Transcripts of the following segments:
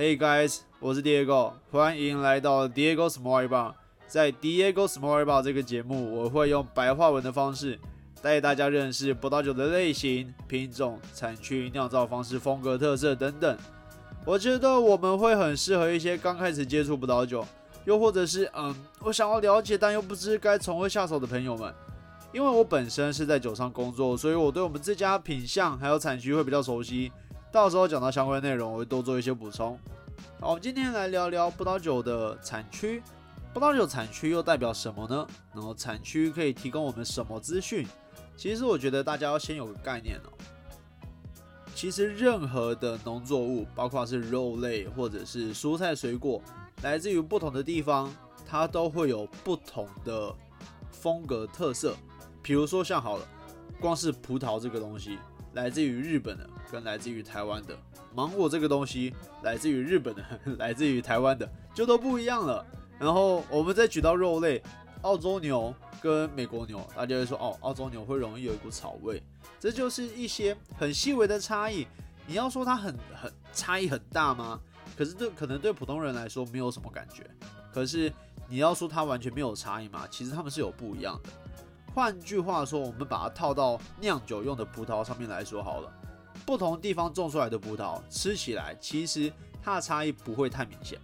Hey guys，我是 Diego，欢迎来到 Diego Small Bar。在 Diego Small Bar 这个节目，我会用白话文的方式带大家认识葡萄酒的类型、品种、产区、酿造方式、风格特色等等。我觉得我们会很适合一些刚开始接触葡萄酒，又或者是嗯，我想要了解但又不知该从何下手的朋友们。因为我本身是在酒商工作，所以我对我们这家品相还有产区会比较熟悉。到时候讲到相关内容，我会多做一些补充。好，我们今天来聊聊葡萄酒的产区。葡萄酒产区又代表什么呢？然后产区可以提供我们什么资讯？其实我觉得大家要先有个概念哦。其实任何的农作物，包括是肉类或者是蔬菜水果，来自于不同的地方，它都会有不同的风格特色。比如说像好了，光是葡萄这个东西，来自于日本的。跟来自于台湾的芒果这个东西，来自于日本的，来自于台湾的就都不一样了。然后我们再举到肉类，澳洲牛跟美国牛，大家会说哦，澳洲牛会容易有一股草味，这就是一些很细微的差异。你要说它很很差异很大吗？可是对可能对普通人来说没有什么感觉。可是你要说它完全没有差异吗？其实它们是有不一样的。换句话说，我们把它套到酿酒用的葡萄上面来说好了。不同地方种出来的葡萄吃起来，其实它的差异不会太明显，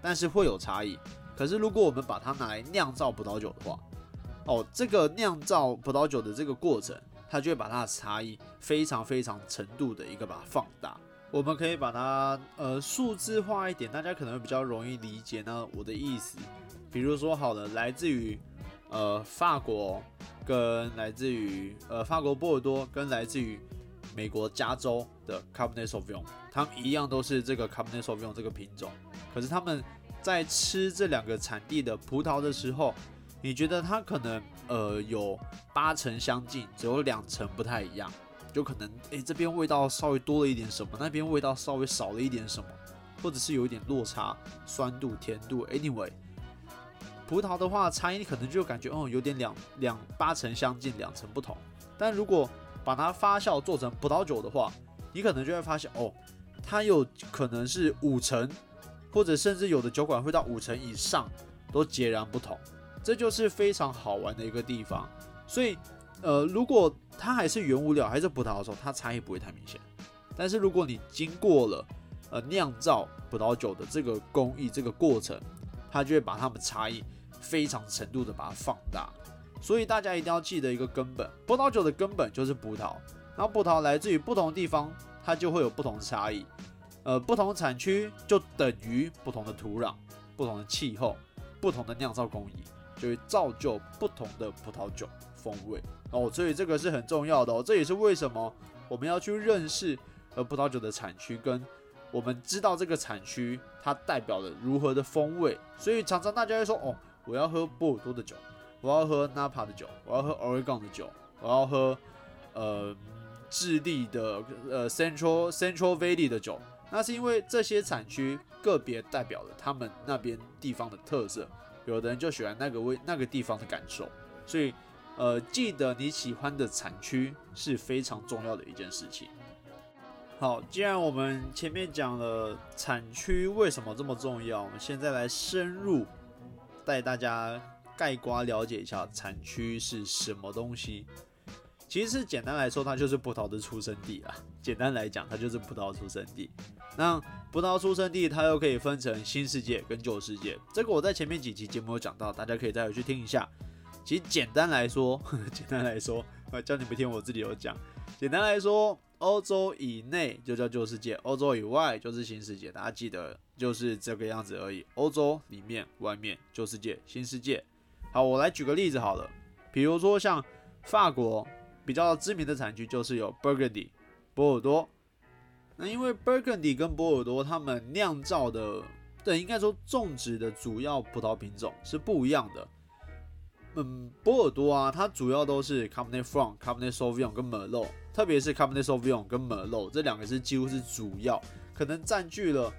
但是会有差异。可是如果我们把它拿来酿造葡萄酒的话，哦，这个酿造葡萄酒的这个过程，它就会把它的差异非常非常程度的一个把它放大。我们可以把它呃数字化一点，大家可能会比较容易理解呢我的意思。比如说好了，来自于呃法国跟来自于呃法国波尔多跟来自于美国加州的 Cabernet Sauvignon，他们一样都是这个 Cabernet Sauvignon 这个品种，可是他们在吃这两个产地的葡萄的时候，你觉得它可能呃有八成相近，只有两成不太一样，就可能诶这边味道稍微多了一点什么，那边味道稍微少了一点什么，或者是有一点落差，酸度、甜度，anyway，葡萄的话差异可能就感觉哦有点两两八成相近，两成不同，但如果把它发酵做成葡萄酒的话，你可能就会发现哦，它有可能是五成，或者甚至有的酒馆会到五成以上，都截然不同。这就是非常好玩的一个地方。所以，呃，如果它还是原物料还是葡萄的时候，它差异不会太明显。但是如果你经过了呃酿造葡萄酒的这个工艺这个过程，它就会把它们差异非常程度的把它放大。所以大家一定要记得一个根本，葡萄酒的根本就是葡萄，那葡萄来自于不同地方，它就会有不同的差异。呃，不同产区就等于不同的土壤、不同的气候、不同的酿造工艺，就会造就不同的葡萄酒风味哦。所以这个是很重要的哦，这也是为什么我们要去认识呃葡萄酒的产区，跟我们知道这个产区它代表了如何的风味。所以常常大家会说哦，我要喝波尔多的酒。我要喝纳帕的酒，我要喝 Oregon 的酒，我要喝呃智利的呃 Central Central Valley 的酒。那是因为这些产区个别代表了他们那边地方的特色，有的人就喜欢那个味那个地方的感受。所以呃，记得你喜欢的产区是非常重要的一件事情。好，既然我们前面讲了产区为什么这么重要，我们现在来深入带大家。盖瓜了解一下产区是什么东西？其实简单来说，它就是葡萄的出生地啊。简单来讲，它就是葡萄出生地。那葡萄出生地，它又可以分成新世界跟旧世界。这个我在前面几期节目有讲到，大家可以再回去听一下。其实简单来说，简单来说，我叫你们听，我自己有讲。简单来说，欧洲以内就叫旧世界，欧洲以外就是新世界。大家记得就是这个样子而已。欧洲里面、外面旧世界、新世界。好，我来举个例子好了，比如说像法国比较知名的产区就是有 Burgundy 波尔多。那因为 Burgundy 跟波尔多他们酿造的，对，应该说种植的主要葡萄品种是不一样的。嗯，波尔多啊，它主要都是 Cabernet Franc、Cabernet Sauvignon 跟 Merlot，特别是 c a b e n e t s a u v i g n 跟 Merlot 这两个是几乎是主要，可能占据了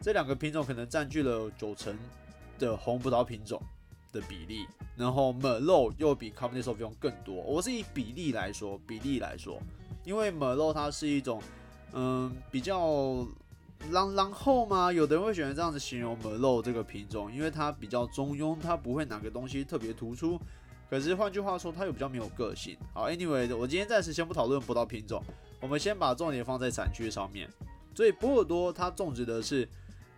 这两个品种可能占据了九成的红葡萄品种。的比例，然后 Merlot 又比 c a b e n e t s a u v i g n 更多。我是以比例来说，比例来说，因为 Merlot 它是一种，嗯，比较然然后嘛，有的人会选择这样子形容 Merlot 这个品种，因为它比较中庸，它不会哪个东西特别突出。可是换句话说，它又比较没有个性。好，Anyway，我今天暂时先不讨论葡萄品种，我们先把重点放在产区上面。所以波尔多它种植的是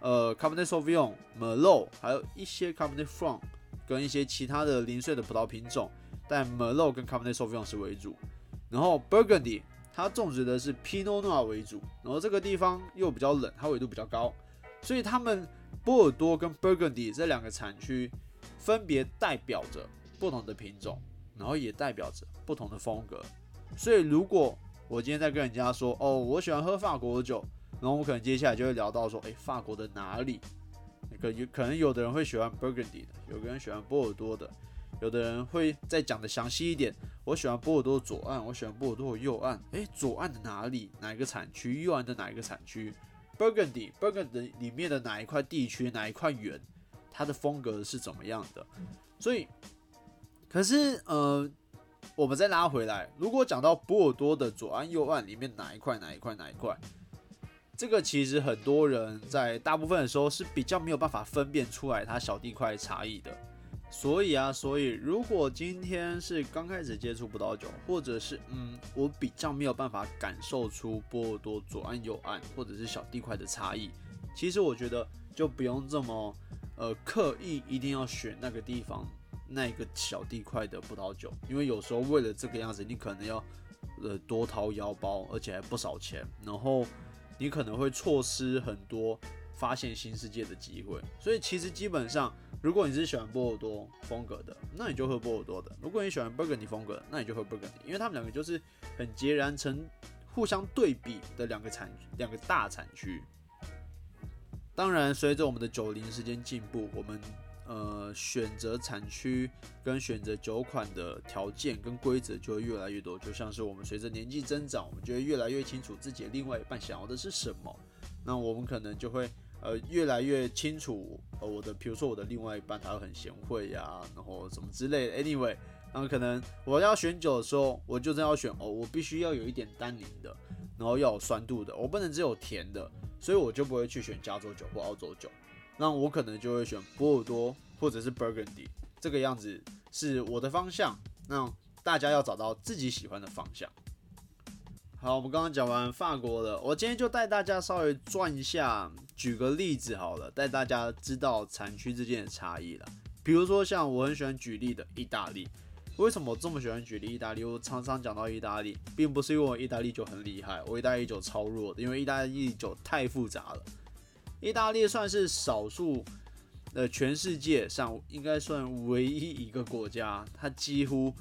呃 c a b e n e t Sauvignon、Merlot，还有一些 c a b e n e t Franc 跟一些其他的零碎的葡萄品种，但 Merlot 跟 c a b e n e t Sauvignon 是为主。然后 Burgundy 它种植的是 Pinot Noir 为主，然后这个地方又比较冷，它纬度比较高，所以他们波尔多跟 Burgundy 这两个产区分别代表着不同的品种，然后也代表着不同的风格。所以如果我今天在跟人家说，哦，我喜欢喝法国的酒，然后我可能接下来就会聊到说，诶，法国的哪里？可有可能有的人会喜欢 Burgundy 的，有个人喜欢波尔多的。有的人会再讲的详细一点，我喜欢波尔多左岸，我喜欢波尔多右岸。诶，左岸的哪里？哪一个产区？右岸的哪一个产区？Burgundy，Burgundy 里面的哪一块地区？哪一块园？它的风格是怎么样的？所以，可是呃，我们再拉回来，如果讲到波尔多的左岸、右岸里面哪一块？哪一块？哪一块？这个其实很多人在大部分的时候是比较没有办法分辨出来它小地块差异的。所以啊，所以如果今天是刚开始接触葡萄酒，或者是嗯，我比较没有办法感受出波尔多左岸右岸或者是小地块的差异，其实我觉得就不用这么呃刻意一定要选那个地方那一个小地块的葡萄酒，因为有时候为了这个样子，你可能要呃多掏腰包，而且还不少钱，然后你可能会错失很多发现新世界的机会。所以其实基本上。如果你是喜欢波尔多风格的，那你就喝波尔多的；如果你喜欢 Burgundy 风格，那你就喝 Burgundy，因为他们两个就是很截然成互相对比的两个产两个大产区。当然，随着我们的酒龄时间进步，我们呃选择产区跟选择酒款的条件跟规则就会越来越多。就像是我们随着年纪增长，我们就会越来越清楚自己另外一半想要的是什么，那我们可能就会。呃，越来越清楚，呃，我的，比如说我的另外一半，他很贤惠呀，然后什么之类的。Anyway，那可能我要选酒的时候，我就真要选哦，我必须要有一点单宁的，然后要有酸度的，我不能只有甜的，所以我就不会去选加州酒或澳洲酒，那我可能就会选波尔多或者是 Burgundy，这个样子是我的方向。那大家要找到自己喜欢的方向。好，我们刚刚讲完法国了，我今天就带大家稍微转一下，举个例子好了，带大家知道产区之间的差异了。比如说像我很喜欢举例的意大利，为什么我这么喜欢举例意大利？我常常讲到意大利，并不是因为我意大利酒很厉害，我意大利酒超弱的，因为意大利酒太复杂了。意大利算是少数，呃，全世界上应该算唯一一个国家，它几乎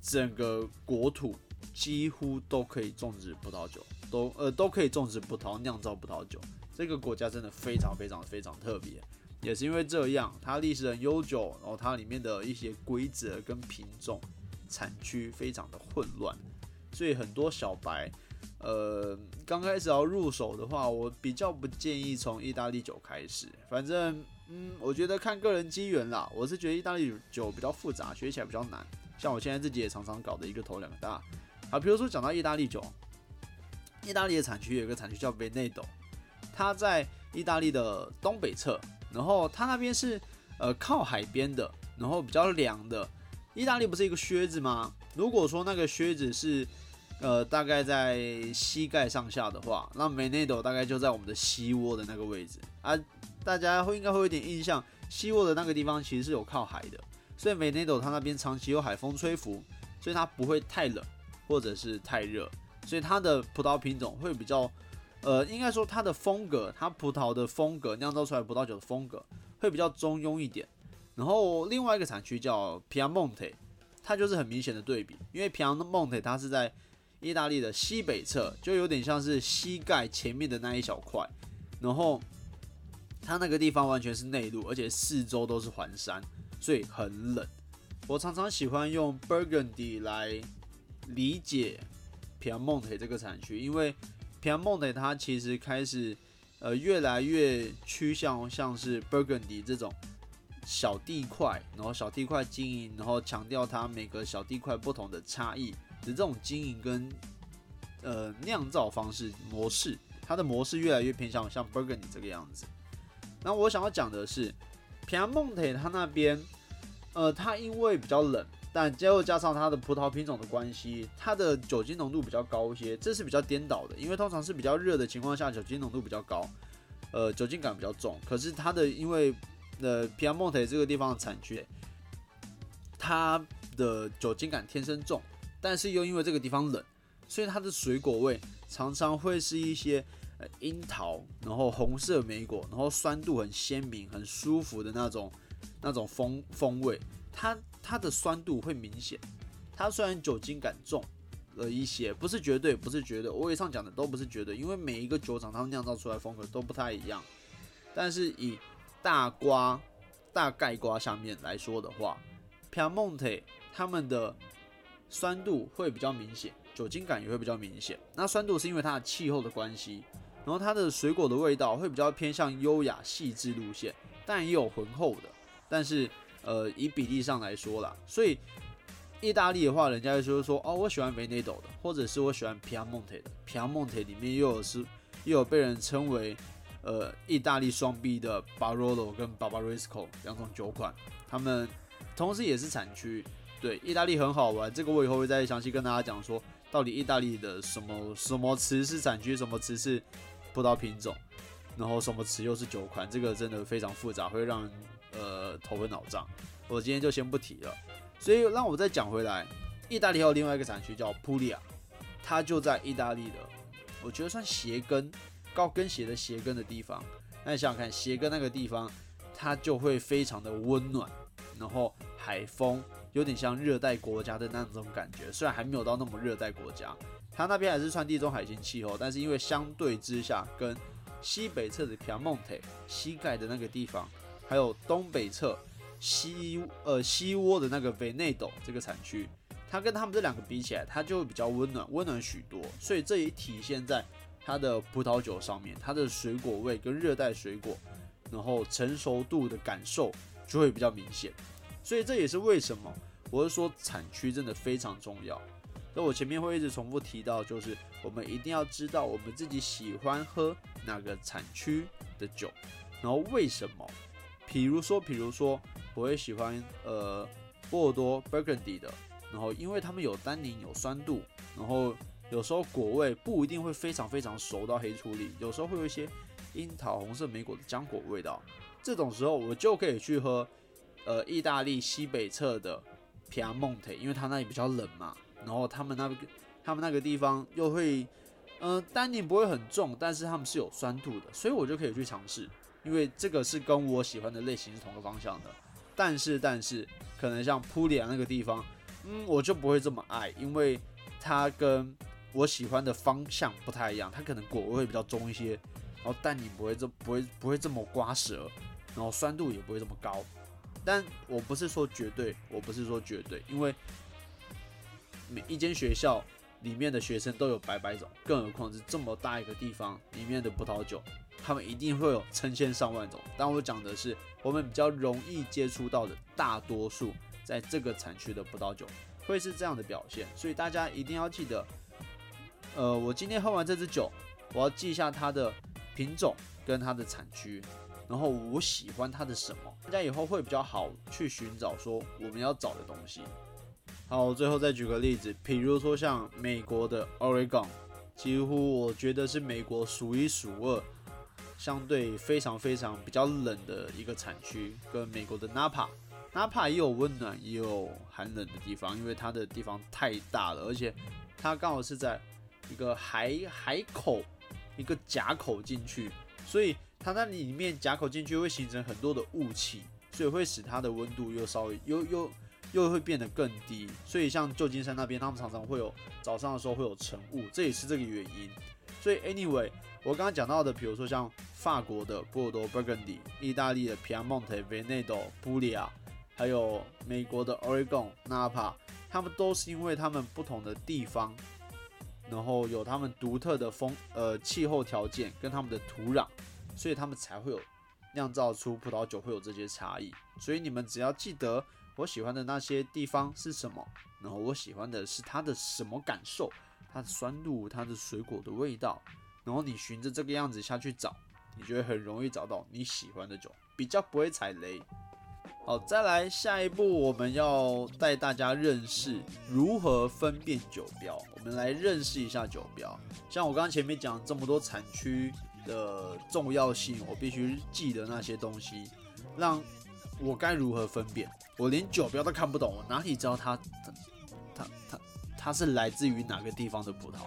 整个国土。几乎都可以种植葡萄酒，都呃都可以种植葡萄酿造葡萄酒。这个国家真的非常非常非常特别，也是因为这样，它历史很悠久，然后它里面的一些规则跟品种、产区非常的混乱，所以很多小白，呃，刚开始要入手的话，我比较不建议从意大利酒开始。反正，嗯，我觉得看个人机缘啦。我是觉得意大利酒比较复杂，学起来比较难。像我现在自己也常常搞的一个头两个大。好，比如说讲到意大利酒，意大利的产区有一个产区叫 Veneto，它在意大利的东北侧，然后它那边是呃靠海边的，然后比较凉的。意大利不是一个靴子吗？如果说那个靴子是呃大概在膝盖上下的话，那梅内斗大概就在我们的膝窝的那个位置啊。大家会应该会有点印象，膝窝的那个地方其实是有靠海的，所以梅内斗它那边长期有海风吹拂，所以它不会太冷。或者是太热，所以它的葡萄品种会比较，呃，应该说它的风格，它葡萄的风格酿造出来葡萄酒的风格会比较中庸一点。然后另外一个产区叫皮亚蒙特它就是很明显的对比，因为皮亚蒙特它是在意大利的西北侧，就有点像是膝盖前面的那一小块，然后它那个地方完全是内陆，而且四周都是环山，所以很冷。我常常喜欢用 Burgundy 来。理解 Piemonte 这个产区，因为 Piemonte 它其实开始呃越来越趋向像是 Burgundy 这种小地块，然后小地块经营，然后强调它每个小地块不同的差异的这种经营跟呃酿造方式模式，它的模式越来越偏向像 Burgundy 这个样子。那我想要讲的是，皮亚蒙特它那边，呃，它因为比较冷，但又加上它的葡萄品种的关系，它的酒精浓度比较高一些，这是比较颠倒的。因为通常是比较热的情况下，酒精浓度比较高，呃，酒精感比较重。可是它的因为呃皮亚蒙特这个地方的产区，它的酒精感天生重，但是又因为这个地方冷，所以它的水果味常常会是一些。呃，樱桃，然后红色莓果，然后酸度很鲜明、很舒服的那种那种风风味，它它的酸度会明显。它虽然酒精感重了一些，不是绝对，不是绝对。我以上讲的都不是绝对，因为每一个酒厂他们酿造出来风格都不太一样。但是以大瓜大概瓜下面来说的话，Piemonte 他们的酸度会比较明显，酒精感也会比较明显。那酸度是因为它的气候的关系。然后它的水果的味道会比较偏向优雅细致路线，但也有浑厚的。但是呃，以比例上来说啦，所以意大利的话，人家就说哦，我喜欢 Veneto 的，或者是我喜欢 Piemonte 的。Piemonte 里面又有是又有被人称为呃意大利双 B 的 Barolo 跟 Barbarisco 两种酒款，他们同时也是产区。对，意大利很好玩，这个我以后会再详细跟大家讲说，到底意大利的什么什么词是产区，什么词是。葡萄品种，然后什么词又是酒款，这个真的非常复杂，会让人呃头昏脑胀。我今天就先不提了。所以让我再讲回来，意大利还有另外一个产区叫普利亚，它就在意大利的，我觉得算鞋跟高跟鞋的鞋跟的地方。那你想想看，鞋跟那个地方，它就会非常的温暖，然后海风有点像热带国家的那种感觉，虽然还没有到那么热带国家。它那边还是穿地中海型气候，但是因为相对之下，跟西北侧的 Piemonte 膝盖的那个地方，还有东北侧西呃西窝的那个 Veneto 这个产区，它跟他们这两个比起来，它就会比较温暖，温暖许多。所以这也体现在它的葡萄酒上面，它的水果味跟热带水果，然后成熟度的感受就会比较明显。所以这也是为什么我是说产区真的非常重要。那我前面会一直重复提到，就是我们一定要知道我们自己喜欢喝哪个产区的酒，然后为什么？比如说，比如说，我会喜欢呃波尔多 Burgundy 的，然后因为他们有单宁、有酸度，然后有时候果味不一定会非常非常熟到黑醋栗，有时候会有一些樱桃、红色莓果的浆果味道，这种时候我就可以去喝呃意大利西北侧的皮亚蒙特因为它那里比较冷嘛。然后他们那个，他们那个地方又会，嗯，单宁不会很重，但是他们是有酸度的，所以我就可以去尝试，因为这个是跟我喜欢的类型是同个方向的。但是，但是可能像普里亚那个地方，嗯，我就不会这么爱，因为它跟我喜欢的方向不太一样，它可能果味会比较重一些，然后单宁不会这不会不会这么刮舌，然后酸度也不会这么高。但我不是说绝对，我不是说绝对，因为。每一间学校里面的学生都有百百种，更何况是这么大一个地方里面的葡萄酒，他们一定会有成千上万种。但我讲的是我们比较容易接触到的大多数，在这个产区的葡萄酒会是这样的表现。所以大家一定要记得，呃，我今天喝完这支酒，我要记一下它的品种跟它的产区，然后我喜欢它的什么，大家以后会比较好去寻找说我们要找的东西。好，最后再举个例子，比如说像美国的 Oregon，几乎我觉得是美国数一数二，相对非常非常比较冷的一个产区，跟美国的 Napa，Napa 也有温暖也有寒冷的地方，因为它的地方太大了，而且它刚好是在一个海海口一个夹口进去，所以它那里面夹口进去会形成很多的雾气，所以会使它的温度又稍微又又。又会变得更低，所以像旧金山那边，他们常常会有早上的时候会有晨雾，这也是这个原因。所以 anyway，我刚刚讲到的，比如说像法国的波尔多 Burgundy、意大利的 Piemonte、Veneto、布里亚，还有美国的 Oregon、Napa，他们都是因为他们不同的地方，然后有他们独特的风呃气候条件跟他们的土壤，所以他们才会有酿造出葡萄酒会有这些差异。所以你们只要记得。我喜欢的那些地方是什么？然后我喜欢的是它的什么感受？它的酸度，它的水果的味道，然后你循着这个样子下去找，你就会很容易找到你喜欢的酒，比较不会踩雷。好，再来下一步，我们要带大家认识如何分辨酒标。我们来认识一下酒标。像我刚刚前面讲这么多产区的重要性，我必须记得那些东西，让我该如何分辨。我连酒标都看不懂，我哪里知道它它它它它是来自于哪个地方的葡萄？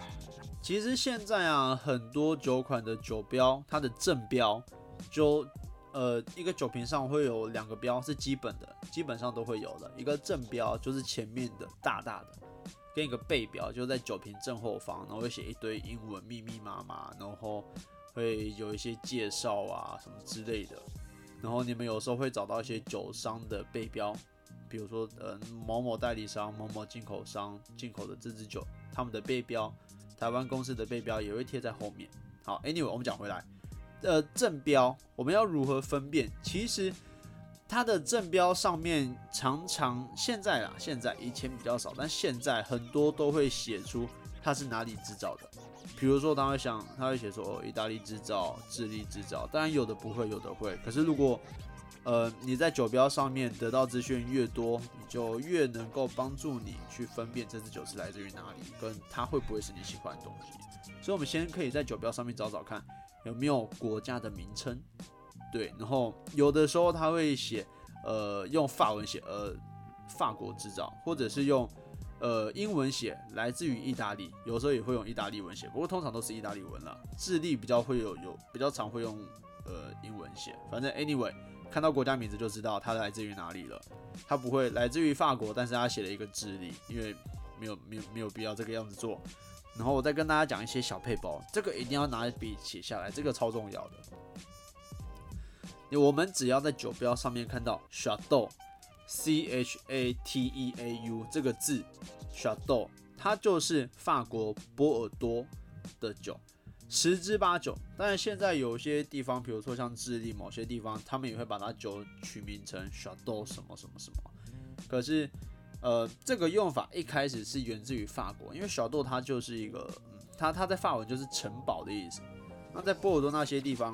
其实现在啊，很多酒款的酒标，它的正标就。呃，一个酒瓶上会有两个标是基本的，基本上都会有的。一个正标就是前面的大大的，跟一个背标就在酒瓶正后方，然后会写一堆英文密密麻麻，然后会有一些介绍啊什么之类的。然后你们有时候会找到一些酒商的背标，比如说呃某某代理商、某某进口商进口的这支酒，他们的背标，台湾公司的背标也会贴在后面。好，Anyway，我们讲回来。呃，正标我们要如何分辨？其实它的正标上面常常现在啦，现在以前比较少，但现在很多都会写出它是哪里制造的。比如说，他会想，他会写说，意大利制造、智利制造。当然有的不会，有的会。可是如果呃你在酒标上面得到资讯越多，你就越能够帮助你去分辨这支酒是来自于哪里，跟它会不会是你喜欢的东西。所以，我们先可以在酒标上面找找看。有没有国家的名称？对，然后有的时候他会写，呃，用法文写，呃，法国制造，或者是用，呃，英文写，来自于意大利。有时候也会用意大利文写，不过通常都是意大利文了。智利比较会有有比较常会用，呃，英文写。反正 anyway，看到国家名字就知道它来自于哪里了。它不会来自于法国，但是它写了一个智利，因为没有没有没有必要这个样子做。然后我再跟大家讲一些小配包，这个一定要拿笔写下来，这个超重要的。我们只要在酒标上面看到 shadow C H A T E A U 这个字，Chateau，它就是法国波尔多的酒，十之八九。当然现在有些地方，比如说像智利某些地方，他们也会把它酒取名成 Chateau 什么什么什么，可是。呃，这个用法一开始是源自于法国，因为小豆它就是一个，嗯它它在法文就是城堡的意思。那在波尔多那些地方，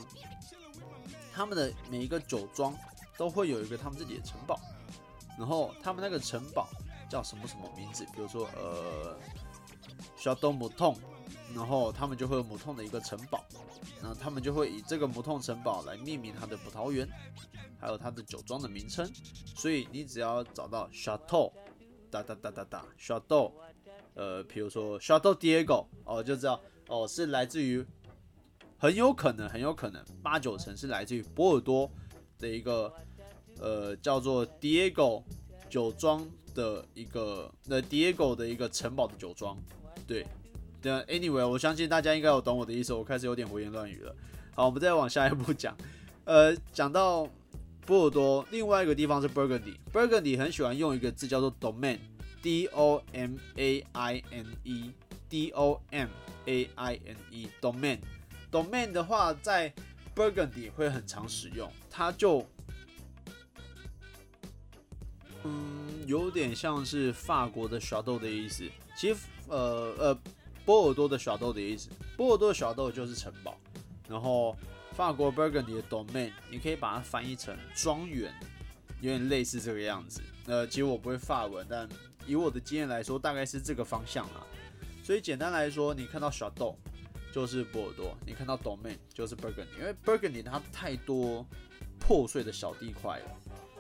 他们的每一个酒庄都会有一个他们自己的城堡，然后他们那个城堡叫什么什么名字？比如说呃，小豆母痛，然后他们就会有母痛的一个城堡，那他们就会以这个母痛城堡来命名它的葡萄园，还有它的酒庄的名称。所以你只要找到小豆。哒哒哒哒哒，Shadow，呃，比如说 Shadow Diego，哦，就知道哦，是来自于，很有可能，很有可能，八九成是来自于波尔多的一个，呃，叫做 Diego 酒庄的一个，那 Diego 的一个城堡的酒庄，对，对，Anyway，我相信大家应该有懂我的意思，我开始有点胡言乱语了。好，我们再往下一步讲，呃，讲到。波尔多，另外一个地方是 Burgundy。Burgundy 很喜欢用一个字叫做 domain，D O M A I N E，D O M A I N E，domain。domain 的话，在 Burgundy 会很常使用，它就，嗯，有点像是法国的小豆的意思。其实，呃呃，波尔多的小豆的意思，波尔多的小豆就是城堡，然后。法国 Burgundy 的 domain，你可以把它翻译成庄园，有点类似这个样子。呃，其实我不会法文，但以我的经验来说，大概是这个方向啦。所以简单来说，你看到小豆就是波尔多，你看到 domain 就是 Burgundy，因为 Burgundy 它太多破碎的小地块了。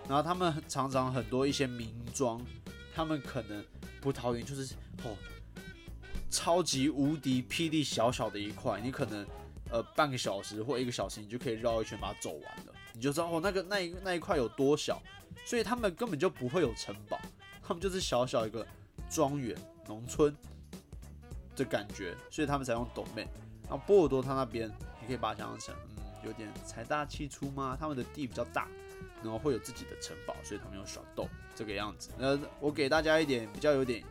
然后他们常常很多一些名庄，他们可能葡萄园就是哦，超级无敌霹雳小小的一块，你可能。呃，半个小时或一个小时，你就可以绕一圈把它走完了，你就知道哦，那个那一那一块有多小，所以他们根本就不会有城堡，他们就是小小一个庄园、农村的感觉，所以他们才用斗妹。然后波尔多他那边，你可以把它想象成，嗯，有点财大气粗吗？他们的地比较大，然后会有自己的城堡，所以他们用小豆这个样子。那我给大家一点比较有点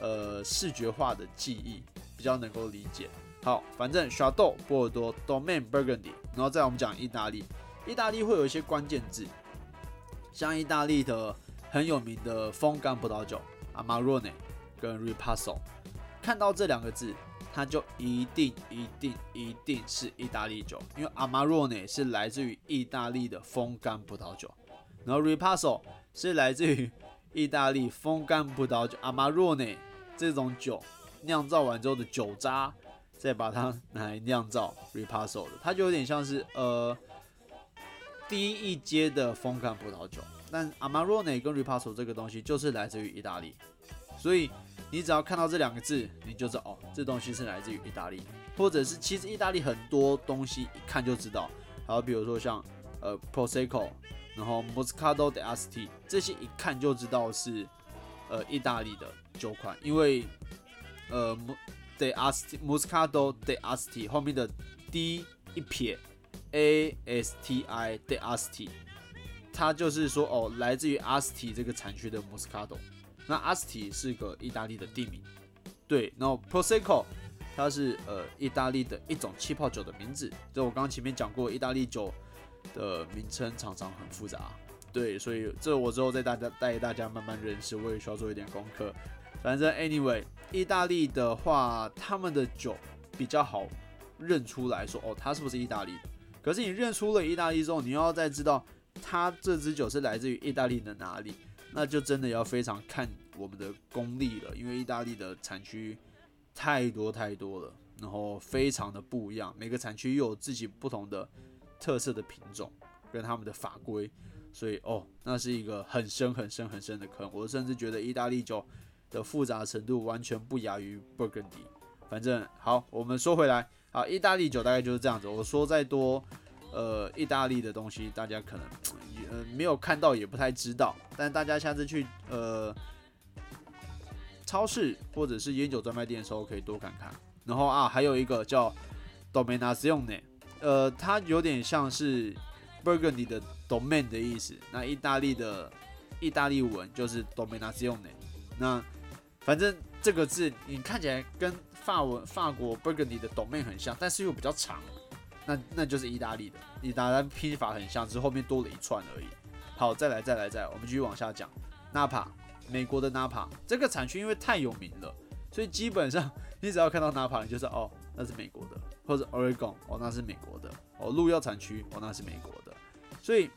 呃视觉化的记忆，比较能够理解。好，反正 Chateau 波尔多，Domain Burgundy，然后再我们讲意大利，意大利会有一些关键字，像意大利的很有名的风干葡萄酒 Amarone 跟 Ripasso，看到这两个字，它就一定一定一定是意大利酒，因为阿玛若内是来自于意大利的风干葡萄酒，然后 Ripasso 是来自于意大利风干葡萄酒，阿玛若内这种酒酿造完之后的酒渣，再把它拿来酿造 Ripasso 的，它就有点像是呃低一阶的风干葡萄酒，但阿玛若内跟 Ripasso 这个东西就是来自于意大利，所以。你只要看到这两个字，你就知道哦，这东西是来自于意大利，或者是其实意大利很多东西一看就知道。好，比如说像呃 Prosecco，然后 Moscato d'Asti 这些一看就知道是呃意大利的酒款，因为呃 d'Asti Moscato d'Asti 后面的 D 一撇 A S T I d'Asti，它就是说哦，来自于 Asti 这个产区的 Moscato。那 Asti 是个意大利的地名，对。然后 Prosecco 它是呃意大利的一种气泡酒的名字。就我刚刚前面讲过，意大利酒的名称常常很复杂，对。所以这我之后再大家带大家慢慢认识，我也需要做一点功课。反正 anyway，意大利的话，他们的酒比较好认出来说，哦，它是不是意大利的？可是你认出了意大利之后，你要再知道它这支酒是来自于意大利的哪里。那就真的要非常看我们的功力了，因为意大利的产区太多太多了，然后非常的不一样，每个产区又有自己不同的特色的品种跟他们的法规，所以哦，那是一个很深很深很深的坑。我甚至觉得意大利酒的复杂程度完全不亚于勃艮第。反正好，我们说回来，好，意大利酒大概就是这样子。我说再多。呃，意大利的东西大家可能呃没有看到，也不太知道。但大家下次去呃超市或者是烟酒专卖店的时候，可以多看看。然后啊，还有一个叫 Dominazione，呃，它有点像是 Burgundy 的 Domain 的意思。那意大利的意大利文就是 Dominazione。那反正这个字你看起来跟法文法国 Burgundy 的 Domain 很像，但是又比较长。那那就是意大利的，意大利拼法很像，只是后面多了一串而已。好，再来再来再来，我们继续往下讲。纳帕，美国的纳帕这个产区因为太有名了，所以基本上你只要看到纳帕，你就是哦那是美国的，或者 Oregon 哦那是美国的，哦鹿药产区哦那是美国的。所以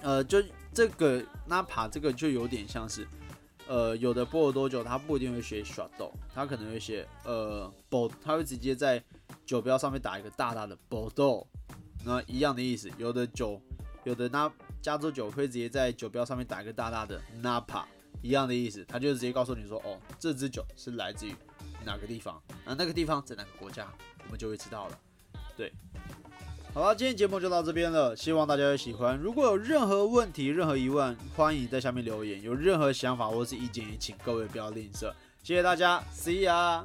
呃就这个纳帕这个就有点像是呃有的波尔多酒它不一定会写 s h a d o 它可能会写呃 b o 它会直接在酒标上面打一个大大的 b o r d e a 那一样的意思。有的酒，有的那加州酒会直接在酒标上面打一个大大的 Napa，一样的意思。他就直接告诉你说，哦，这支酒是来自于哪个地方，那那个地方在哪个国家，我们就会知道了。对，好了，今天节目就到这边了，希望大家会喜欢。如果有任何问题、任何疑问，欢迎在下面留言。有任何想法或是意见，也请各位不要吝啬。谢谢大家，See ya。